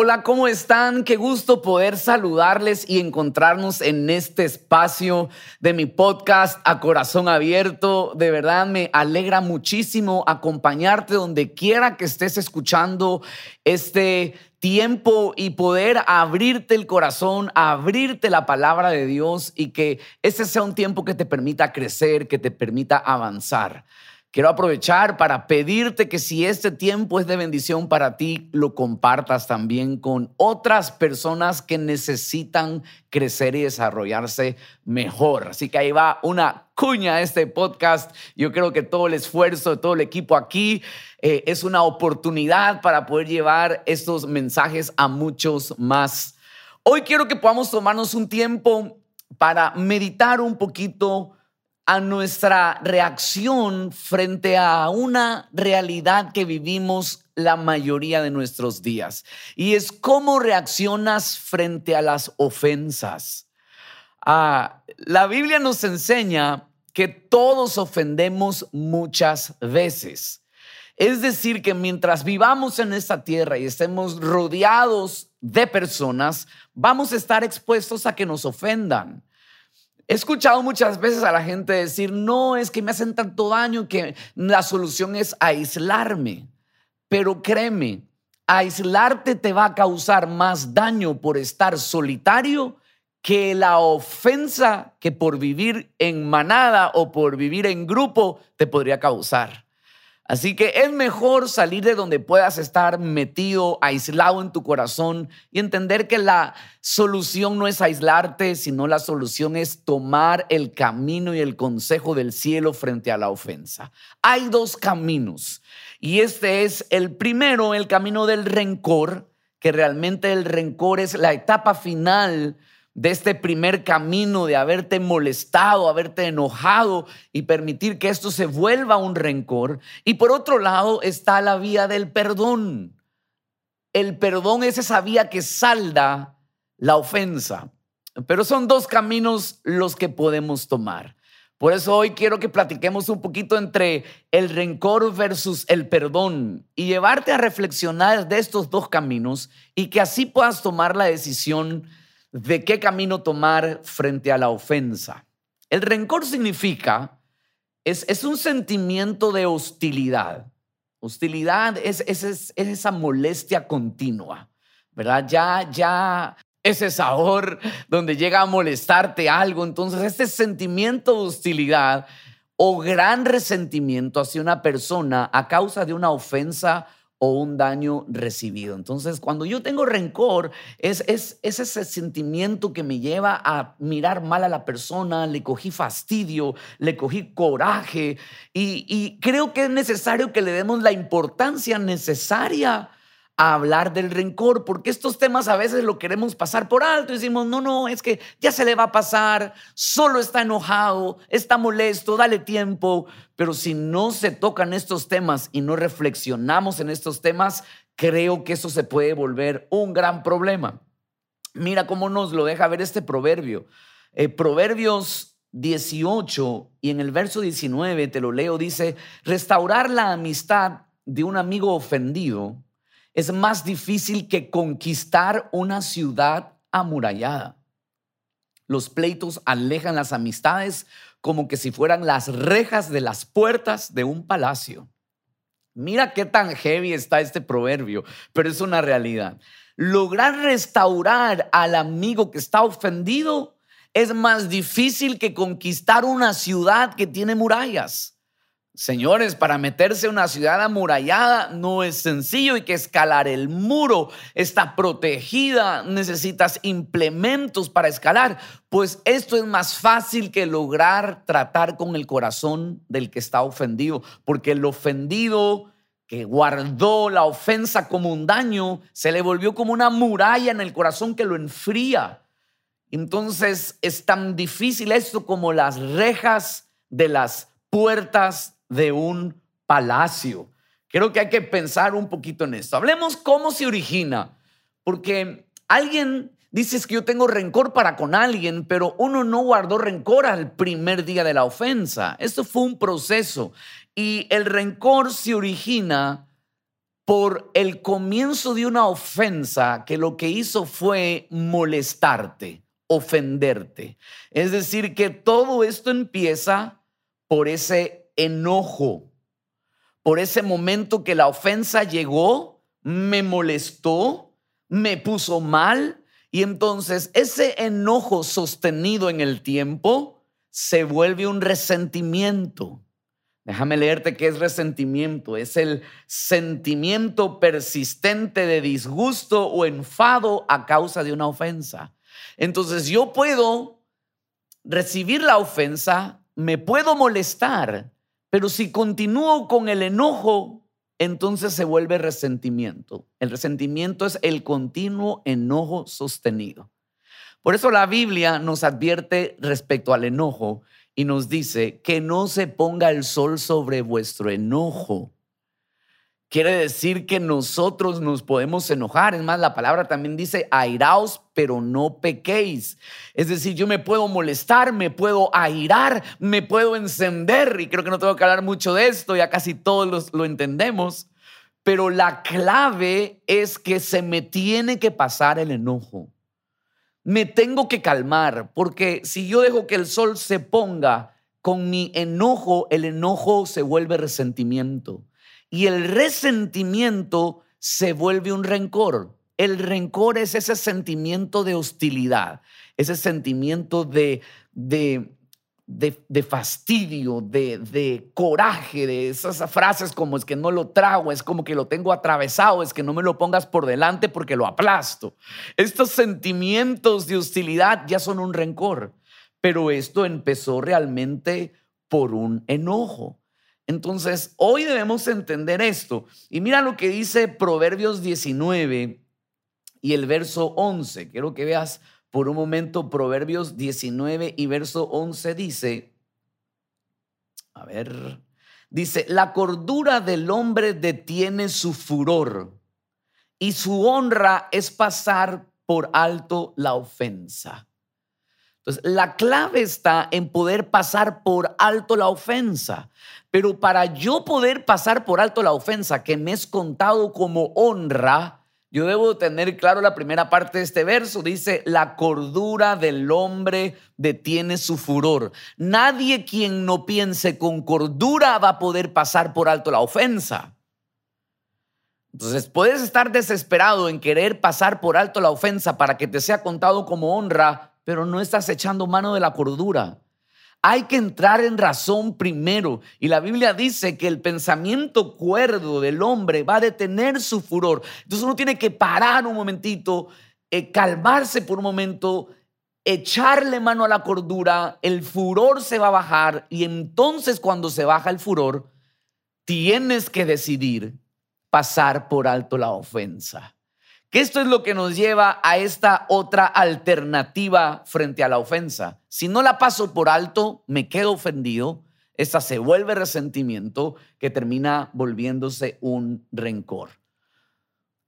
Hola, ¿cómo están? Qué gusto poder saludarles y encontrarnos en este espacio de mi podcast a corazón abierto. De verdad me alegra muchísimo acompañarte donde quiera que estés escuchando este tiempo y poder abrirte el corazón, abrirte la palabra de Dios y que ese sea un tiempo que te permita crecer, que te permita avanzar. Quiero aprovechar para pedirte que si este tiempo es de bendición para ti, lo compartas también con otras personas que necesitan crecer y desarrollarse mejor. Así que ahí va una cuña a este podcast. Yo creo que todo el esfuerzo de todo el equipo aquí eh, es una oportunidad para poder llevar estos mensajes a muchos más. Hoy quiero que podamos tomarnos un tiempo para meditar un poquito a nuestra reacción frente a una realidad que vivimos la mayoría de nuestros días. Y es cómo reaccionas frente a las ofensas. Ah, la Biblia nos enseña que todos ofendemos muchas veces. Es decir, que mientras vivamos en esta tierra y estemos rodeados de personas, vamos a estar expuestos a que nos ofendan. He escuchado muchas veces a la gente decir, no, es que me hacen tanto daño que la solución es aislarme. Pero créeme, aislarte te va a causar más daño por estar solitario que la ofensa que por vivir en manada o por vivir en grupo te podría causar. Así que es mejor salir de donde puedas estar metido, aislado en tu corazón y entender que la solución no es aislarte, sino la solución es tomar el camino y el consejo del cielo frente a la ofensa. Hay dos caminos y este es el primero, el camino del rencor, que realmente el rencor es la etapa final de este primer camino de haberte molestado, haberte enojado y permitir que esto se vuelva un rencor. Y por otro lado está la vía del perdón. El perdón es esa vía que salda la ofensa. Pero son dos caminos los que podemos tomar. Por eso hoy quiero que platiquemos un poquito entre el rencor versus el perdón y llevarte a reflexionar de estos dos caminos y que así puedas tomar la decisión de qué camino tomar frente a la ofensa. El rencor significa, es, es un sentimiento de hostilidad. Hostilidad es, es, es, esa molestia continua, ¿verdad? Ya, ya ese sabor donde llega a molestarte algo. Entonces, este sentimiento de hostilidad o gran resentimiento hacia una persona a causa de una ofensa o un daño recibido. Entonces, cuando yo tengo rencor, es, es, ese sentimiento que me lleva a mirar mal a la persona, le cogí fastidio, le cogí coraje y creo que es necesario que le demos la importancia necesaria a hablar del rencor, porque estos temas a veces lo queremos pasar por alto y decimos, no, no, es que ya se le va a pasar, solo está enojado, está molesto, dale tiempo, pero si no se tocan estos temas y no reflexionamos en estos temas, creo que eso se puede volver un gran problema. Mira cómo nos lo deja ver este proverbio. Eh, Proverbios 18 y en el verso 19 te lo leo, dice, restaurar la amistad de un amigo ofendido es más difícil que conquistar una ciudad amurallada. Los pleitos alejan las amistades como que si fueran las rejas de las puertas de un palacio. Mira qué tan heavy está este proverbio, pero es una realidad. Lograr restaurar al amigo que está ofendido es más difícil que conquistar una ciudad que tiene murallas. Señores, para meterse a una ciudad amurallada no es sencillo, hay que escalar el muro, está protegida, necesitas implementos para escalar, pues esto es más fácil que lograr tratar con el corazón del que está ofendido, porque el ofendido que guardó la ofensa como un daño, se le volvió como una muralla en el corazón que lo enfría. Entonces es tan difícil esto como las rejas de las puertas de un palacio. Creo que hay que pensar un poquito en esto. Hablemos cómo se origina, porque alguien dice que yo tengo rencor para con alguien, pero uno no guardó rencor al primer día de la ofensa. Esto fue un proceso y el rencor se origina por el comienzo de una ofensa que lo que hizo fue molestarte, ofenderte. Es decir, que todo esto empieza por ese enojo, por ese momento que la ofensa llegó, me molestó, me puso mal y entonces ese enojo sostenido en el tiempo se vuelve un resentimiento. Déjame leerte qué es resentimiento. Es el sentimiento persistente de disgusto o enfado a causa de una ofensa. Entonces yo puedo recibir la ofensa, me puedo molestar, pero si continúo con el enojo, entonces se vuelve resentimiento. El resentimiento es el continuo enojo sostenido. Por eso la Biblia nos advierte respecto al enojo y nos dice que no se ponga el sol sobre vuestro enojo. Quiere decir que nosotros nos podemos enojar. Es más, la palabra también dice airaos, pero no pequéis. Es decir, yo me puedo molestar, me puedo airar, me puedo encender. Y creo que no tengo que hablar mucho de esto, ya casi todos lo entendemos. Pero la clave es que se me tiene que pasar el enojo me tengo que calmar, porque si yo dejo que el sol se ponga con mi enojo, el enojo se vuelve resentimiento y el resentimiento se vuelve un rencor. El rencor es ese sentimiento de hostilidad, ese sentimiento de, de de, fastidio, de, de, coraje, de esas frases como es que no lo trago, es como que lo tengo atravesado, es que no me lo pongas por delante porque lo aplasto. Estos sentimientos de hostilidad ya son un rencor, pero esto empezó realmente por un enojo. Entonces, hoy debemos entender esto. Y mira lo que dice Proverbios 19 y el verso 11. Quiero que veas por un momento Proverbios 19 y verso 11 dice, a ver, dice, la cordura del hombre detiene su furor y su honra es pasar por alto la ofensa. La clave está en poder pasar por alto la ofensa. Pero para yo poder pasar por alto la ofensa que me es contado como honra, yo debo tener claro la primera parte de este verso. Dice, la cordura del hombre detiene su furor. Nadie quien no piense con cordura va a poder pasar por alto la ofensa. Entonces puedes estar desesperado en querer pasar por alto la ofensa para que te sea contado como honra, pero no estás echando mano de la cordura. Hay que entrar en razón primero. Y la Biblia dice que el pensamiento cuerdo del hombre va a detener su furor. Entonces uno tiene que parar un momentito, eh, calmarse por un momento, echarle mano a la cordura, el furor se va a bajar y entonces cuando se baja el furor, tienes que decidir pasar por alto la ofensa. Que esto es lo que nos lleva a esta otra alternativa frente a la ofensa. Si no la paso por alto, me quedo ofendido, esta se vuelve resentimiento que termina volviéndose un rencor.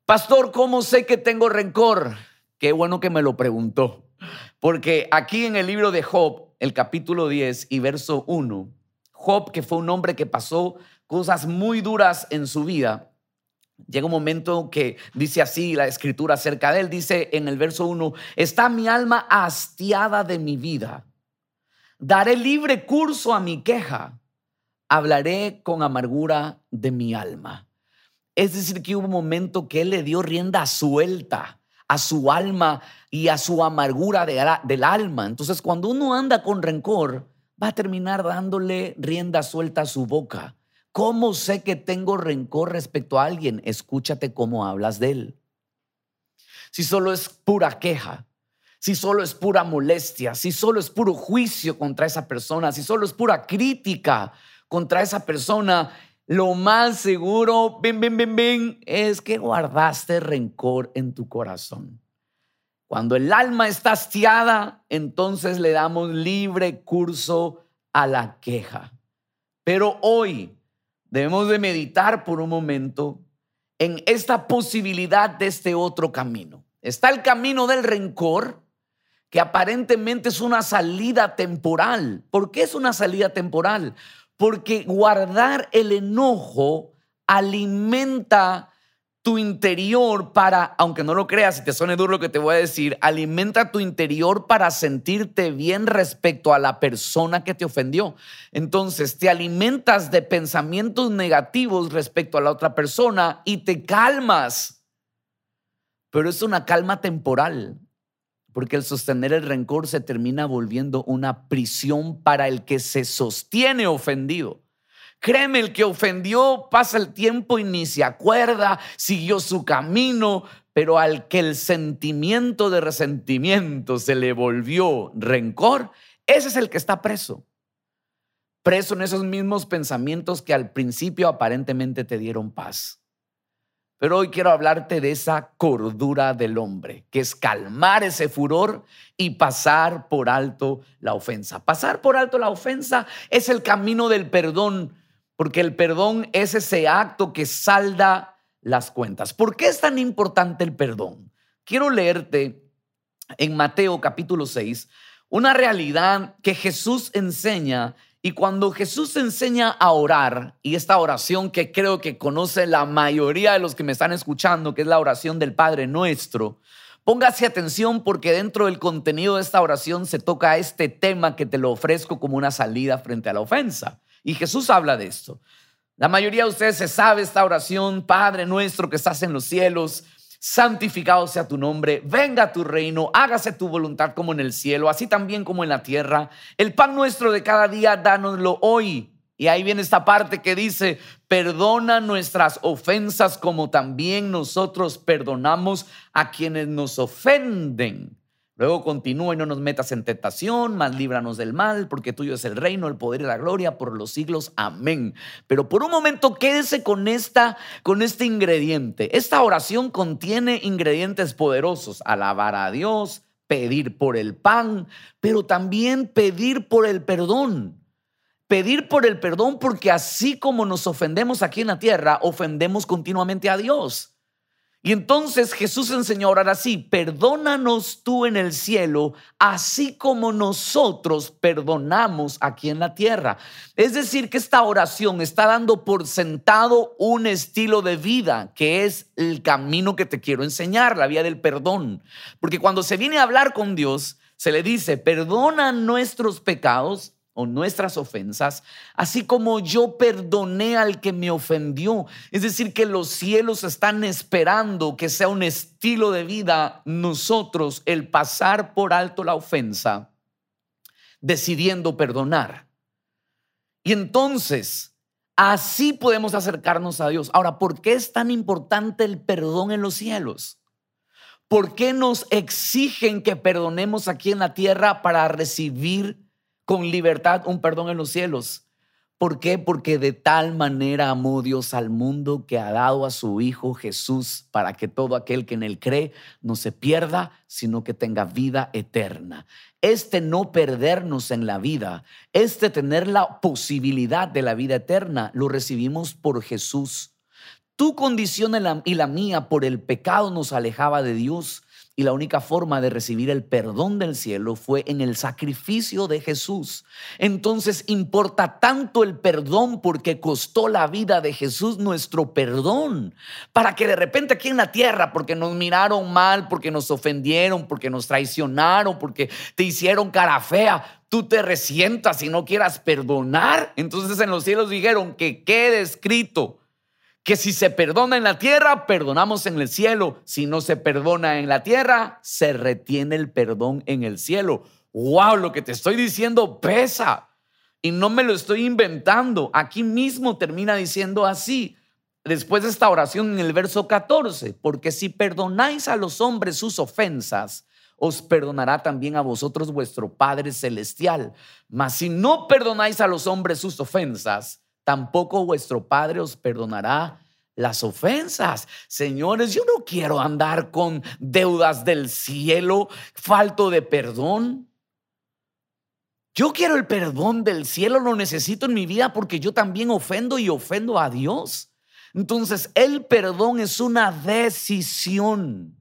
Pastor, ¿cómo sé que tengo rencor? Qué bueno que me lo preguntó. Porque aquí en el libro de Job, el capítulo 10 y verso 1, Job, que fue un hombre que pasó cosas muy duras en su vida, Llega un momento que dice así la escritura acerca de él, dice en el verso 1, está mi alma hastiada de mi vida, daré libre curso a mi queja, hablaré con amargura de mi alma. Es decir, que hubo un momento que él le dio rienda suelta a su alma y a su amargura del alma. Entonces, cuando uno anda con rencor, va a terminar dándole rienda suelta a su boca ¿Cómo sé que tengo rencor respecto a alguien? Escúchate cómo hablas de él. Si solo es pura queja, si solo es pura molestia, si solo es puro juicio contra esa persona, si solo es pura crítica contra esa persona, lo más seguro, ven, ven, ven, ven, es que guardaste rencor en tu corazón. Cuando el alma está hastiada, entonces le damos libre curso a la queja. Pero hoy debemos de meditar por un momento en esta posibilidad de este otro camino. Está el camino del rencor, que aparentemente es una salida temporal. ¿Por qué es una salida temporal? Porque guardar el enojo alimenta tu interior para, aunque no lo creas y te suene duro lo que te voy a decir, alimenta tu interior para sentirte bien respecto a la persona que te ofendió. Entonces, te alimentas de pensamientos negativos respecto a la otra persona y te calmas. Pero es una calma temporal, porque el sostener el rencor se termina volviendo una prisión para el que se sostiene ofendido. Créeme, el que ofendió pasa el tiempo y ni se acuerda, siguió su camino, pero al que el sentimiento de resentimiento se le volvió rencor, ese es el que está preso. Preso en esos mismos pensamientos que al principio aparentemente te dieron paz. Pero hoy quiero hablarte de esa cordura del hombre, que es calmar ese furor y pasar por alto la ofensa. Pasar por alto la ofensa es el camino del perdón porque el perdón es ese acto que salda las cuentas. ¿Por qué es tan importante el perdón? Quiero leerte en Mateo capítulo 6 una realidad que Jesús enseña y cuando Jesús enseña a orar, y esta oración que creo que conoce la mayoría de los que me están escuchando, que es la oración del Padre Nuestro, póngase atención porque dentro del contenido de esta oración se toca este tema que te lo ofrezco como una salida frente a la ofensa. Y Jesús habla de esto. La mayoría de ustedes se sabe esta oración, Padre nuestro que estás en los cielos, santificado sea tu nombre, venga tu reino, hágase tu voluntad como en el cielo, así también como en la tierra. El pan nuestro de cada día, dánoslo hoy. Y ahí viene esta parte que dice, perdona nuestras ofensas como también nosotros perdonamos a quienes nos ofenden. Luego continúa y no nos metas en tentación, más líbranos del mal, porque tuyo es el reino, el poder y la gloria por los siglos. Amén. Pero por un momento quédese con esta con este ingrediente. Esta oración contiene ingredientes poderosos: alabar a Dios, pedir por el pan, pero también pedir por el perdón. Pedir por el perdón porque así como nos ofendemos aquí en la tierra, ofendemos continuamente a Dios. Y entonces Jesús enseñó a orar así, perdónanos tú en el cielo, así como nosotros perdonamos aquí en la tierra. Es decir, que esta oración está dando por sentado un estilo de vida, que es el camino que te quiero enseñar, la vía del perdón. Porque cuando se viene a hablar con Dios, se le dice, perdona nuestros pecados o nuestras ofensas, así como yo perdoné al que me ofendió. Es decir, que los cielos están esperando que sea un estilo de vida nosotros el pasar por alto la ofensa, decidiendo perdonar. Y entonces, así podemos acercarnos a Dios. Ahora, ¿por qué es tan importante el perdón en los cielos? ¿Por qué nos exigen que perdonemos aquí en la tierra para recibir con libertad un perdón en los cielos. ¿Por qué? Porque de tal manera amó Dios al mundo que ha dado a su Hijo Jesús para que todo aquel que en él cree no se pierda, sino que tenga vida eterna. Este no perdernos en la vida, este tener la posibilidad de la vida eterna, lo recibimos por Jesús. Tu condición y la mía por el pecado nos alejaba de Dios y la única forma de recibir el perdón del cielo fue en el sacrificio de Jesús. Entonces importa tanto el perdón porque costó la vida de Jesús nuestro perdón. Para que de repente aquí en la tierra, porque nos miraron mal, porque nos ofendieron, porque nos traicionaron, porque te hicieron cara fea, tú te resientas y no quieras perdonar. Entonces en los cielos dijeron que quede escrito que si se perdona en la tierra, perdonamos en el cielo. Si no se perdona en la tierra, se retiene el perdón en el cielo. ¡Wow! Lo que te estoy diciendo pesa. Y no me lo estoy inventando. Aquí mismo termina diciendo así. Después de esta oración en el verso 14, porque si perdonáis a los hombres sus ofensas, os perdonará también a vosotros vuestro Padre Celestial. Mas si no perdonáis a los hombres sus ofensas, tampoco vuestro Padre os perdonará las ofensas. Señores, yo no quiero andar con deudas del cielo, falto de perdón. Yo quiero el perdón del cielo, lo necesito en mi vida porque yo también ofendo y ofendo a Dios. Entonces, el perdón es una decisión.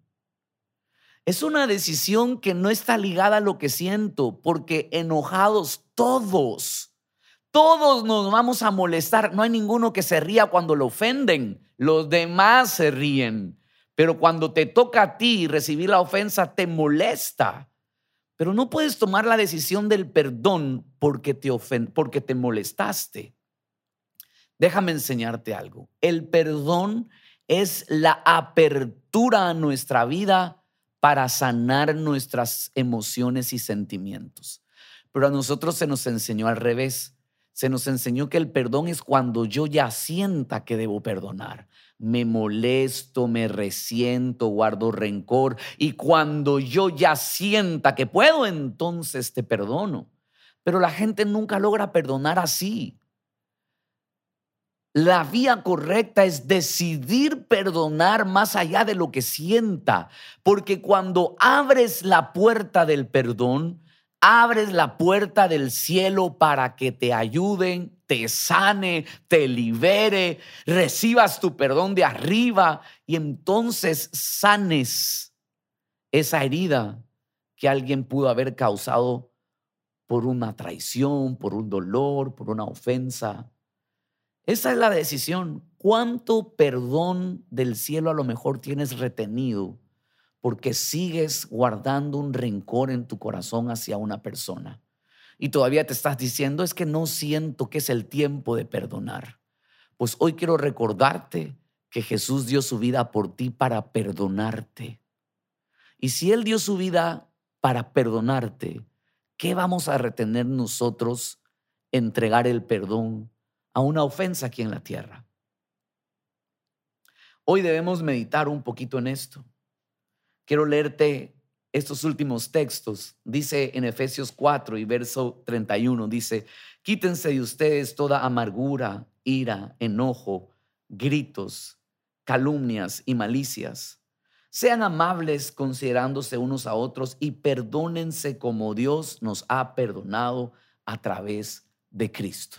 Es una decisión que no está ligada a lo que siento, porque enojados todos Todos nos vamos a molestar. No hay ninguno que se ría cuando lo ofenden. Los demás se ríen. Pero cuando te toca a ti recibir la ofensa, te molesta. Pero no puedes tomar la decisión del perdón porque te, porque te molestaste. Déjame enseñarte algo. El perdón es la apertura a nuestra vida para sanar nuestras emociones y sentimientos. Pero a nosotros se nos enseñó al revés. Se nos enseñó que el perdón es cuando yo ya sienta que debo perdonar me molesto, me resiento, guardo rencor y cuando yo ya sienta que puedo, entonces te perdono. Pero la gente nunca logra perdonar así. La vía correcta es decidir perdonar más allá de lo que sienta, porque cuando abres la puerta del perdón, abres la puerta del cielo para que te ayuden, te sane, te libere, recibas tu perdón de arriba y entonces sanes esa herida que alguien pudo haber causado por una traición, por un dolor, por una ofensa. Esa es la decisión. ¿Cuánto perdón del cielo a lo mejor tienes retenido? Porque sigues guardando un rencor en tu corazón hacia una persona. Y todavía te estás diciendo, es que no siento que es el tiempo de perdonar. Pues hoy quiero recordarte que Jesús dio su vida por ti para perdonarte. Y si Él dio su vida para perdonarte, ¿qué vamos a retener nosotros entregar el perdón a una ofensa aquí en la tierra? Hoy debemos meditar un poquito en esto. Quiero leerte estos últimos textos. Dice en Efesios 4 y verso 31, dice, quítense de ustedes toda amargura, ira, enojo, gritos, calumnias y malicias. Sean amables considerándose unos a otros y perdónense como Dios nos ha perdonado a través de Cristo.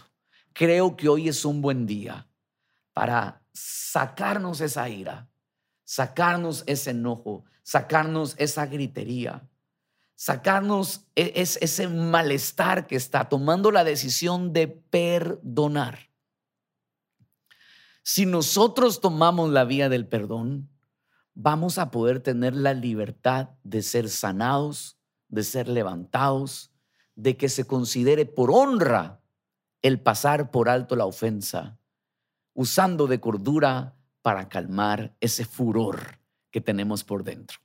Creo que hoy es un buen día para sacarnos esa ira, sacarnos ese enojo, sacarnos esa gritería, sacarnos e-, ese malestar que está tomando la decisión de perdonar. Si nosotros tomamos la vía del perdón, vamos a poder tener la libertad de ser sanados, de ser levantados, de que se considere por honra el pasar por alto la ofensa, usando de cordura para calmar ese furor que tenemos por dentro.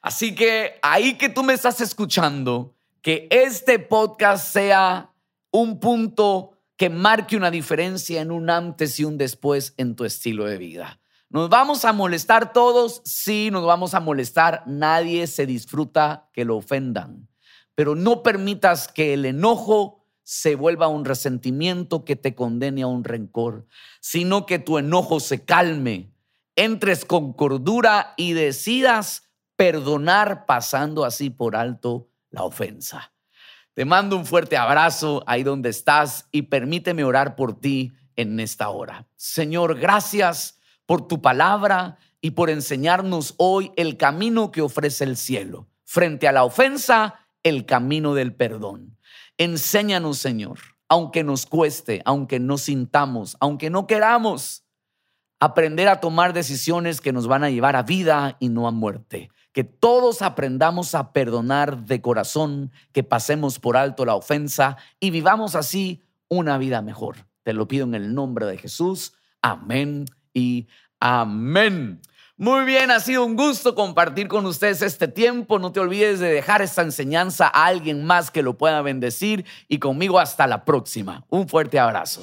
Así que ahí que tú me estás escuchando, que este podcast sea un punto que marque una diferencia en un antes y un después en tu estilo de vida. ¿Nos vamos a molestar todos? Sí, nos vamos a molestar. Nadie se disfruta que lo ofendan. Pero no permitas que el enojo se vuelva un resentimiento que te condene a un rencor, sino que tu enojo se calme entres con cordura y decidas perdonar pasando así por alto la ofensa. Te mando un fuerte abrazo ahí donde estás y permíteme orar por ti en esta hora. Señor, gracias por tu palabra y por enseñarnos hoy el camino que ofrece el cielo. Frente a la ofensa, el camino del perdón. Enséñanos, Señor, aunque nos cueste, aunque no sintamos, aunque no queramos aprender a tomar decisiones que nos van a llevar a vida y no a muerte. Que todos aprendamos a perdonar de corazón, que pasemos por alto la ofensa y vivamos así una vida mejor. Te lo pido en el nombre de Jesús. Amén y amén. Muy bien, ha sido un gusto compartir con ustedes este tiempo. No te olvides de dejar esta enseñanza a alguien más que lo pueda bendecir y conmigo hasta la próxima. Un fuerte abrazo.